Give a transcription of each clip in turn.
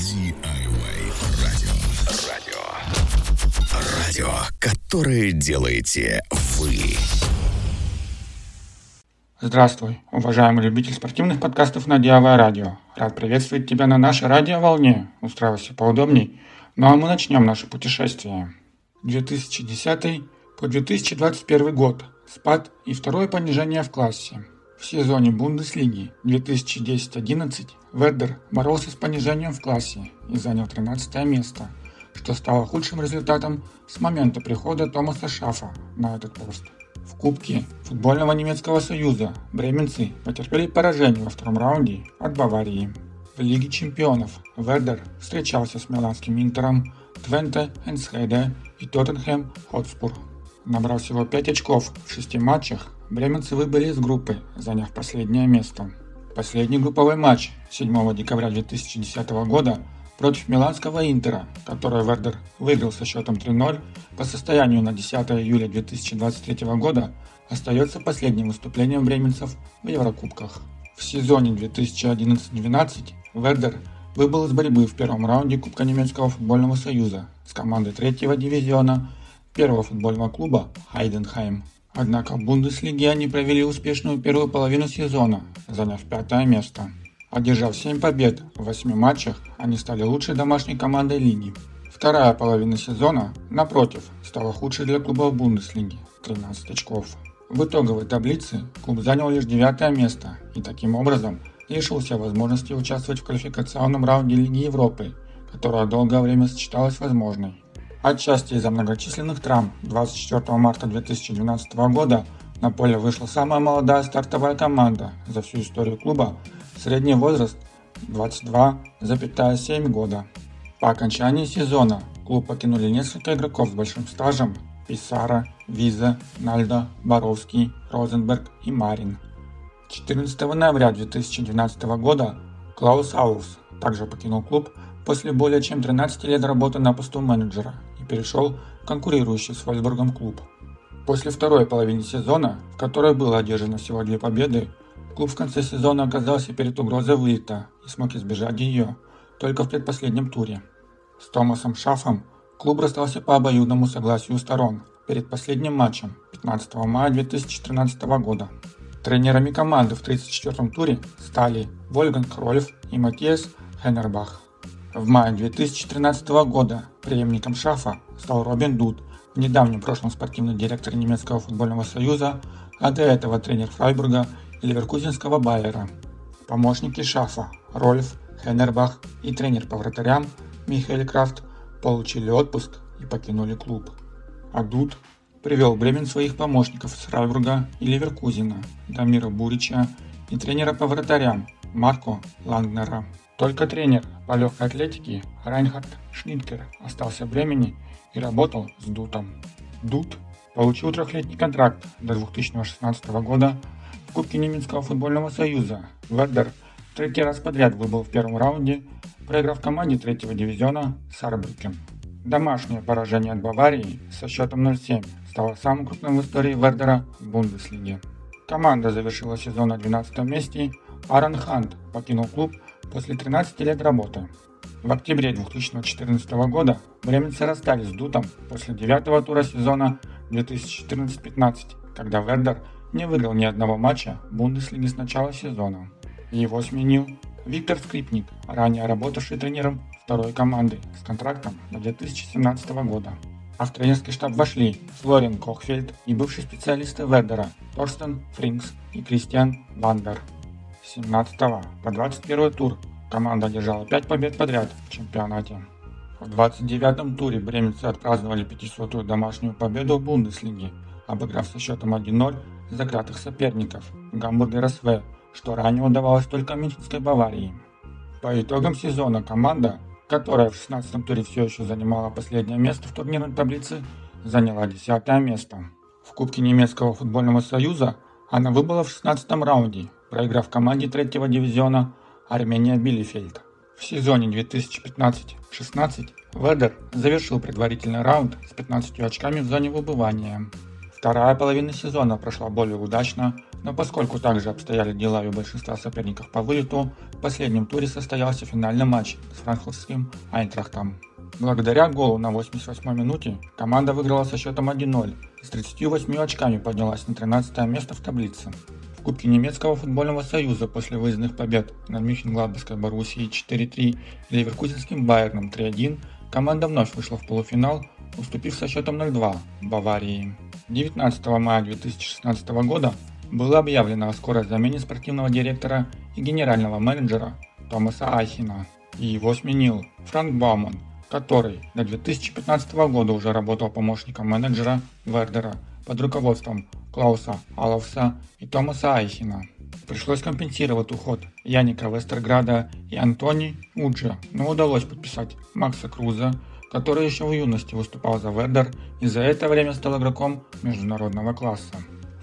DIY радио. Радио. Радио, которое делаете вы. Здравствуй, уважаемый любитель спортивных подкастов на DIY радио. Рад приветствовать тебя на нашей радиоволне. Устраивайся поудобней. Ну а мы начнем наше путешествие. 2010 по 2021 год. Спад и второе понижение в классе. В сезоне Бундеслиги 2010-11 Веддер боролся с понижением в классе и занял 13 место, что стало худшим результатом с момента прихода Томаса Шафа на этот пост. В Кубке футбольного немецкого союза бременцы потерпели поражение во втором раунде от Баварии. В Лиге чемпионов Веддер встречался с миланским Интером, Твенте Энсхеде и Тоттенхэм Хотспур. Набрав всего 5 очков в 6 матчах, бременцы выбыли из группы, заняв последнее место. Последний групповой матч 7 декабря 2010 года против миланского Интера, который Вердер выиграл со счетом 3-0 по состоянию на 10 июля 2023 года, остается последним выступлением бременцев в Еврокубках. В сезоне 2011-12 Вердер выбыл из борьбы в первом раунде Кубка немецкого футбольного союза с командой третьего дивизиона первого футбольного клуба Хайденхайм. Однако в Бундеслиге они провели успешную первую половину сезона, заняв пятое место. Одержав 7 побед в 8 матчах, они стали лучшей домашней командой лиги. Вторая половина сезона, напротив, стала худшей для клуба в Бундеслиге – 13 очков. В итоговой таблице клуб занял лишь девятое место и таким образом лишился возможности участвовать в квалификационном раунде Лиги Европы, которая долгое время сочеталась возможной. Отчасти из-за многочисленных травм 24 марта 2012 года на поле вышла самая молодая стартовая команда за всю историю клуба, средний возраст 22,7 года. По окончании сезона клуб покинули несколько игроков с большим стажем – Писара, Виза, Нальдо, Боровский, Розенберг и Марин. 14 ноября 2012 года Клаус Аус также покинул клуб после более чем 13 лет работы на посту менеджера перешел в конкурирующий с Вольсбургом клуб. После второй половины сезона, в которой было одержано всего две победы, клуб в конце сезона оказался перед угрозой вылета и смог избежать ее только в предпоследнем туре. С Томасом Шафом клуб расстался по обоюдному согласию сторон перед последним матчем 15 мая 2013 года. Тренерами команды в 34-м туре стали Вольган Крольф и Матиас Хеннербах. В мае 2013 года преемником Шафа стал Робин Дуд, в недавнем прошлом спортивный директор немецкого футбольного союза, а до этого тренер Фрайбурга и Ливеркузенского Байера. Помощники Шафа Рольф, Хеннербах и тренер по вратарям Михаил Крафт получили отпуск и покинули клуб. А Дуд привел Бремен своих помощников с Фрайбурга и Ливеркузена, Дамира Бурича и тренера по вратарям Марко Лангнера. Только тренер по легкой атлетике Райнхард Шниткер остался в Бремени и работал с Дутом. Дут получил трехлетний контракт до 2016 года в Кубке немецкого футбольного союза. Вердер третий раз подряд выбыл в первом раунде, проиграв команде третьего дивизиона Сарбрюкен. Домашнее поражение от Баварии со счетом 0-7 стало самым крупным в истории Вердера в Бундеслиге. Команда завершила сезон на 12 месте, Аарон Хант покинул клуб после 13 лет работы. В октябре 2014 года бременцы расстались с Дутом после девятого тура сезона 2014-15, когда Вердер не выиграл ни одного матча в Бундеслиге с начала сезона. Его сменил Виктор Скрипник, ранее работавший тренером второй команды с контрактом до 2017 года. А в тренерский штаб вошли Флориан Кофельдт и бывший специалист Вердера Торстен Фрингс и Кристиан Вандер. 17 по 21 тур команда одержала 5 побед подряд в чемпионате. В 29-м туре бременцы отпраздновали 500-ю домашнюю победу в Бундеслиге, обыграв со счетом 1-0 заклятых соперников Гамбургера СВ, что ранее удавалось только Мюнхенской Баварии. По итогам сезона команда, которая в 16-м туре все еще занимала последнее место в турнирной таблице, заняла 10 место. В Кубке немецкого футбольного союза она выбыла в 16 раунде проиграв команде третьего дивизиона Армения Билефельд. В сезоне 2015-16 Ведер завершил предварительный раунд с 15 очками в зоне выбывания. Вторая половина сезона прошла более удачно Но поскольку также обстояли дела и у большинства соперников по вылету, в последнем туре состоялся финальный матч с франкфуртским Айнтрахтом. Благодаря голу на 88 минуте команда выиграла со счетом 1-0 и с 38 очками поднялась на 13 место в таблице. В Кубке немецкого футбольного союза после выездных побед над Мюнхен-Гладбасской Боруссией 4-3 и Ливеркузенским Байерном 3-1 команда вновь вышла в полуфинал, уступив со счетом 0-2 Баварии. 19 мая 2016 года было объявлено о скорой замене спортивного директора и генерального менеджера Томаса Айхина, и его сменил Франк Бауман, который до 2015 года уже работал помощником менеджера Вердера под руководством Клауса Аловса и Томаса Айхина. Пришлось компенсировать уход Яника Вестерграда и Антони Уджа, но удалось подписать Макса Круза, который еще в юности выступал за Вердер и за это время стал игроком международного класса.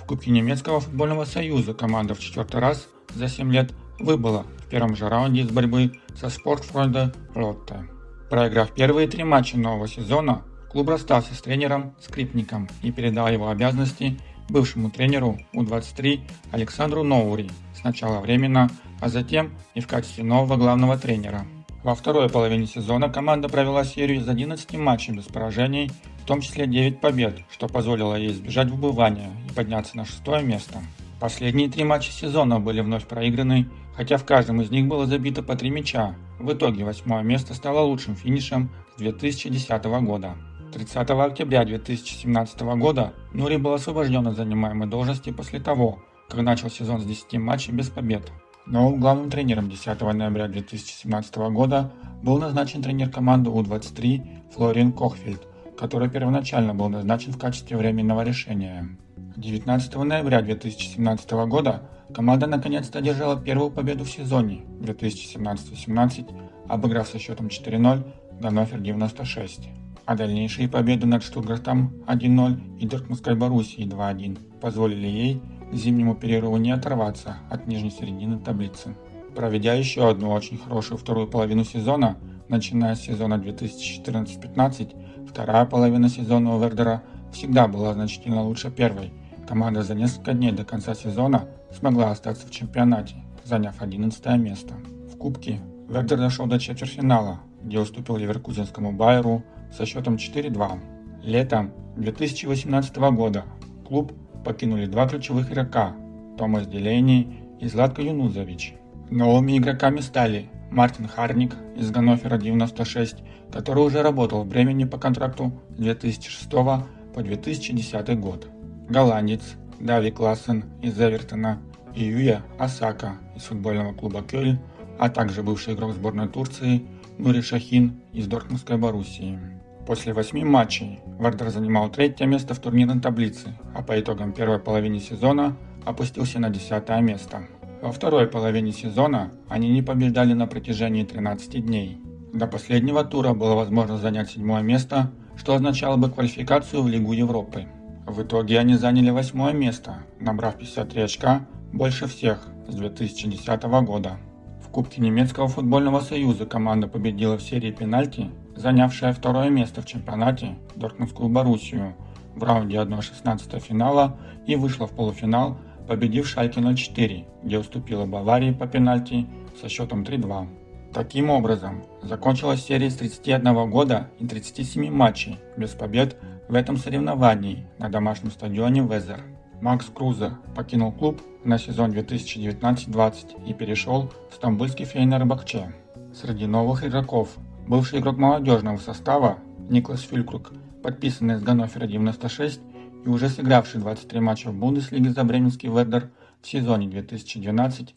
В Кубке немецкого футбольного союза команда в четвертый раз за 7 лет выбыла в первом же раунде из борьбы со Спортфройде Лотте. Проиграв первые три матча нового сезона, клуб расстался с тренером Скрипником и передал его обязанности бывшему тренеру У-23 Александру Ноури сначала временно, а затем и в качестве нового главного тренера. Во второй половине сезона команда провела серию из 11 матчей без поражений, в том числе 9 побед, что позволило ей избежать выбывания и подняться на шестое место. Последние три матча сезона были вновь проиграны, хотя в каждом из них было забито по три мяча. В итоге восьмое место стало лучшим финишем с 2010 года. 30 октября 2017 года Нури был освобожден от занимаемой должности после того, как начал сезон с 10 матчей без побед. Новым главным тренером 10 ноября 2017 года был назначен тренер команды У-23 Флориан Кохфельд, который первоначально был назначен в качестве временного решения. 19 ноября 2017 года команда наконец-то одержала первую победу в сезоне 2017-18, обыграв со счетом 4-0 Ганнофер 96. А дальнейшие победы над Штутгартом 1-0 и Дортмундской Боруссией 2-1 позволили ей к зимнему перерыву не оторваться от нижней середины таблицы. Проведя еще одну очень хорошую вторую половину сезона, начиная с сезона 2014-15, вторая половина сезона у Вердера всегда была значительно лучше первой – Команда за несколько дней до конца сезона смогла остаться в чемпионате, заняв 11 место. В Кубке Вердер дошел до четвертьфинала, где уступил Ливеркузенскому Байеру со счетом 4-2. Летом 2018 года клуб покинули два ключевых игрока – Томас Делейни и Златко Юнузович. Новыми игроками стали Мартин Харник из Ганнофера 96, который уже работал в Бремени по контракту с 2006 по 2010 год голландец Дави Классен из Эвертона и Юя Асака из футбольного клуба Кёльн, а также бывший игрок сборной Турции Нури Шахин из Дортмундской Боруссии. После восьми матчей Вардер занимал третье место в турнирной таблице, а по итогам первой половины сезона опустился на десятое место. Во второй половине сезона они не побеждали на протяжении 13 дней. До последнего тура было возможно занять седьмое место, что означало бы квалификацию в Лигу Европы. В итоге они заняли восьмое место, набрав 53 очка, больше всех с 2010 года. Кубке немецкого футбольного союза команда победила в серии пенальти, занявшая второе место в чемпионате Дортмундскую Боруссию в раунде 1-16 финала и вышла в полуфинал, победив Шальке 04, где уступила Баварии по пенальти со счетом 3-2. Таким образом, закончилась серия с 31 года и 37 матчей без побед в этом соревновании на домашнем стадионе Везер. Макс Круза покинул клуб на сезон 2019-20 и перешел в стамбульский Фейнер Бахче. Среди новых игроков бывший игрок молодежного состава Никлас Фюлькрук, подписанный с Ганнофера 96 и уже сыгравший 23 матча в Бундеслиге за бременский Вердер в сезоне 2012-13.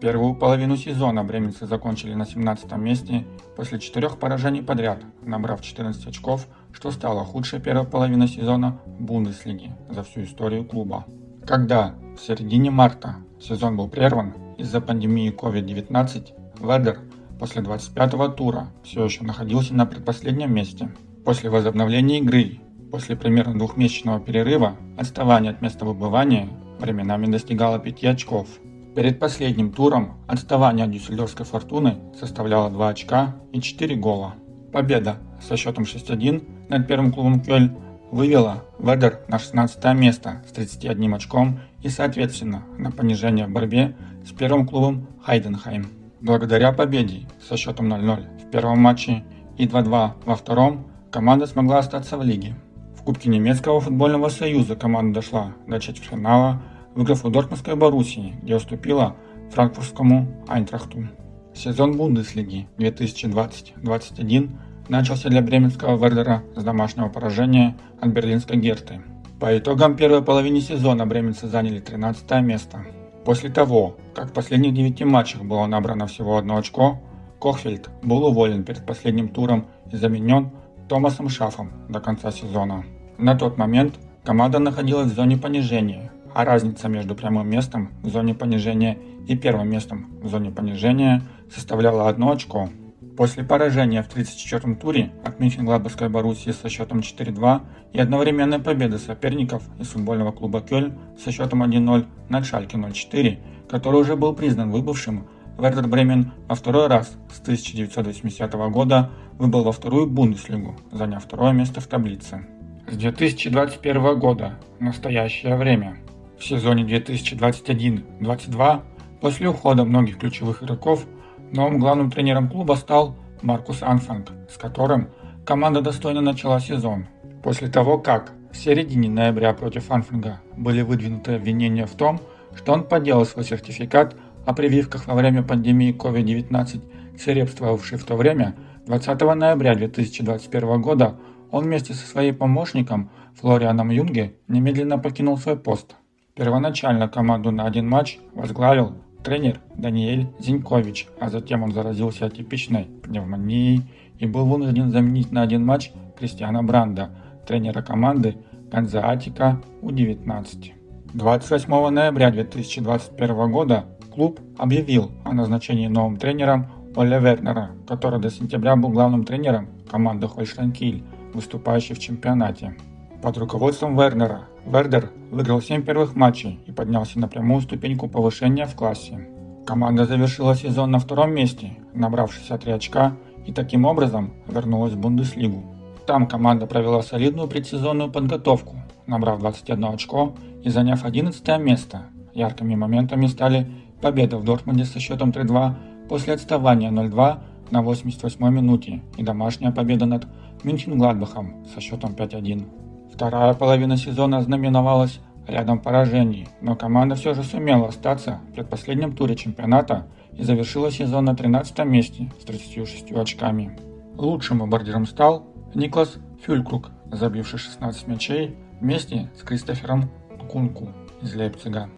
Первую половину сезона бременцы закончили на 17 месте после четырех поражений подряд, набрав 14 очков, что стало худшей первой половиной сезона в Бундеслиге за всю историю клуба. Когда в середине марта сезон был прерван из-за пандемии COVID-19, Ведер после 25-го тура все еще находился на предпоследнем месте. После возобновления игры, после примерно двухмесячного перерыва, отставание от места выбывания временами достигало 5 очков – Перед последним туром отставание от Дюссельдорфской фортуны составляло 2 очка и 4 гола. Победа со счетом 6-1 над первым клубом Кёльн вывела Ведер на 16 место с 31 очком и, соответственно, на понижение в борьбе с первым клубом Хайденхайм. Благодаря победе со счетом 0-0 в первом матче и 2-2 во втором, команда смогла остаться в лиге. В Кубке немецкого футбольного союза команда дошла до четвертьфинала, выиграв у Дортмундской Боруссии, где уступила франкфуртскому Айнтрахту. Сезон Бундеслиги 2020-2021 начался для бременского Вердера с домашнего поражения от берлинской Герты. По итогам первой половины сезона бременцы заняли 13 место. После того, как в последних 9 матчах было набрано всего одно очко, Кохфельд был уволен перед последним туром и заменен Томасом Шафом до конца сезона. На тот момент команда находилась в зоне понижения, а разница между прямым местом в зоне понижения и первым местом в зоне понижения составляла одно очко. После поражения в 34-м туре от Мюнхен-Гладбахской Боруссии со счетом 4-2 и одновременной победы соперников из футбольного клуба Кёльн со счетом 1-0 над Шальке 0-4, который уже был признан выбывшим, Вердер Бремен во второй раз с 1980 года выбыл во вторую Бундеслигу, заняв второе место в таблице. С 2021 года, настоящее время, в сезоне 2021-22, после ухода многих ключевых игроков, Новым главным тренером клуба стал Маркус Анфанг, с которым команда достойно начала сезон. После того, как в середине ноября против Анфанга были выдвинуты обвинения в том, что он подделал свой сертификат о прививках во время пандемии COVID-19, свирепствовавшей в то время, 20 ноября 2021 года он вместе со своим помощником Флорианом Юнге немедленно покинул свой пост. Первоначально команду на один матч возглавил тренер Даниэль Зинькович, а затем он заразился атипичной пневмонией и был вынужден заменить на один матч Кристиана Бранда, тренера команды Ганзаатика У-19. 28 ноября 2021 года клуб объявил о назначении новым тренером Оля Вернера, который до сентября был главным тренером команды Хольштайн Киль, выступающей в чемпионате. Под руководством Вернера Вердер выиграл 7 первых матчей и поднялся на прямую ступеньку повышения в классе. Команда завершила сезон на втором месте, набрав 63 очка и таким образом вернулась в Бундеслигу. Там команда провела солидную предсезонную подготовку, набрав 21 очко и заняв 11 место. Яркими моментами стали победа в Дортмунде со счетом 3-2 после отставания 0-2 на 88 минуте и домашняя победа над Мюнхен-Гладбахом со счетом 5-1. Вторая половина сезона знаменовалась рядом поражений, но команда все же сумела остаться в предпоследнем туре чемпионата и завершила сезон на 13 месте с 36 очками. Лучшим бомбардиром стал Никлас Фюлькрук, забивший 16 мячей вместе с Кристофером Кунку из Лейпцига.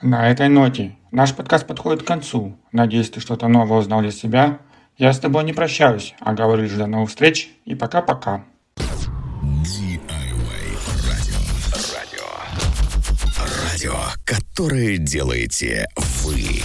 На этой ноте наш подкаст подходит к концу. Надеюсь, ты что-то новое узнал для себя. Я с тобой не прощаюсь, а говорю лишь до новых встреч и пока-пока. Радио, которое делаете вы.